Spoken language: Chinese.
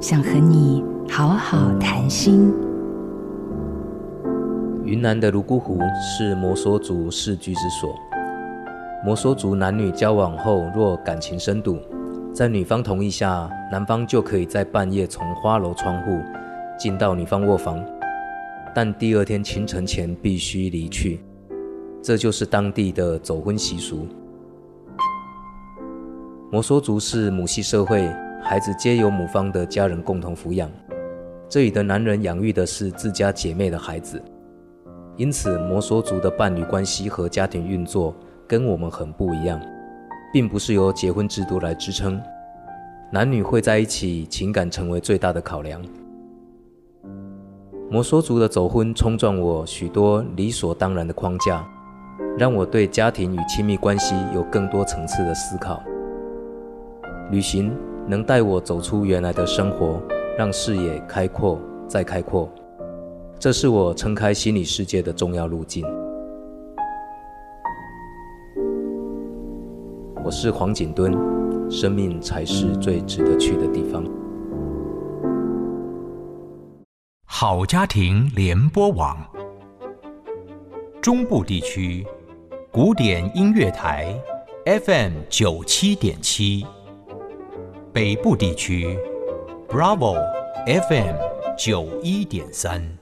想和你好好谈心。云南的泸沽湖是摩梭族世居之所。摩梭族男女交往后，若感情深笃，在女方同意下，男方就可以在半夜从花楼窗户进到女方卧房，但第二天清晨前必须离去。这就是当地的走婚习俗。摩梭族是母系社会，孩子皆由母方的家人共同抚养。这里的男人养育的是自家姐妹的孩子，因此摩梭族的伴侣关系和家庭运作跟我们很不一样，并不是由结婚制度来支撑。男女会在一起，情感成为最大的考量。摩梭族的走婚冲撞我许多理所当然的框架，让我对家庭与亲密关系有更多层次的思考。旅行能带我走出原来的生活，让视野开阔再开阔，这是我撑开心理世界的重要路径。我是黄景敦，生命才是最值得去的地方。好家庭联播网，中部地区古典音乐台 FM 九七点七。北部地区，Bravo FM 九一点三。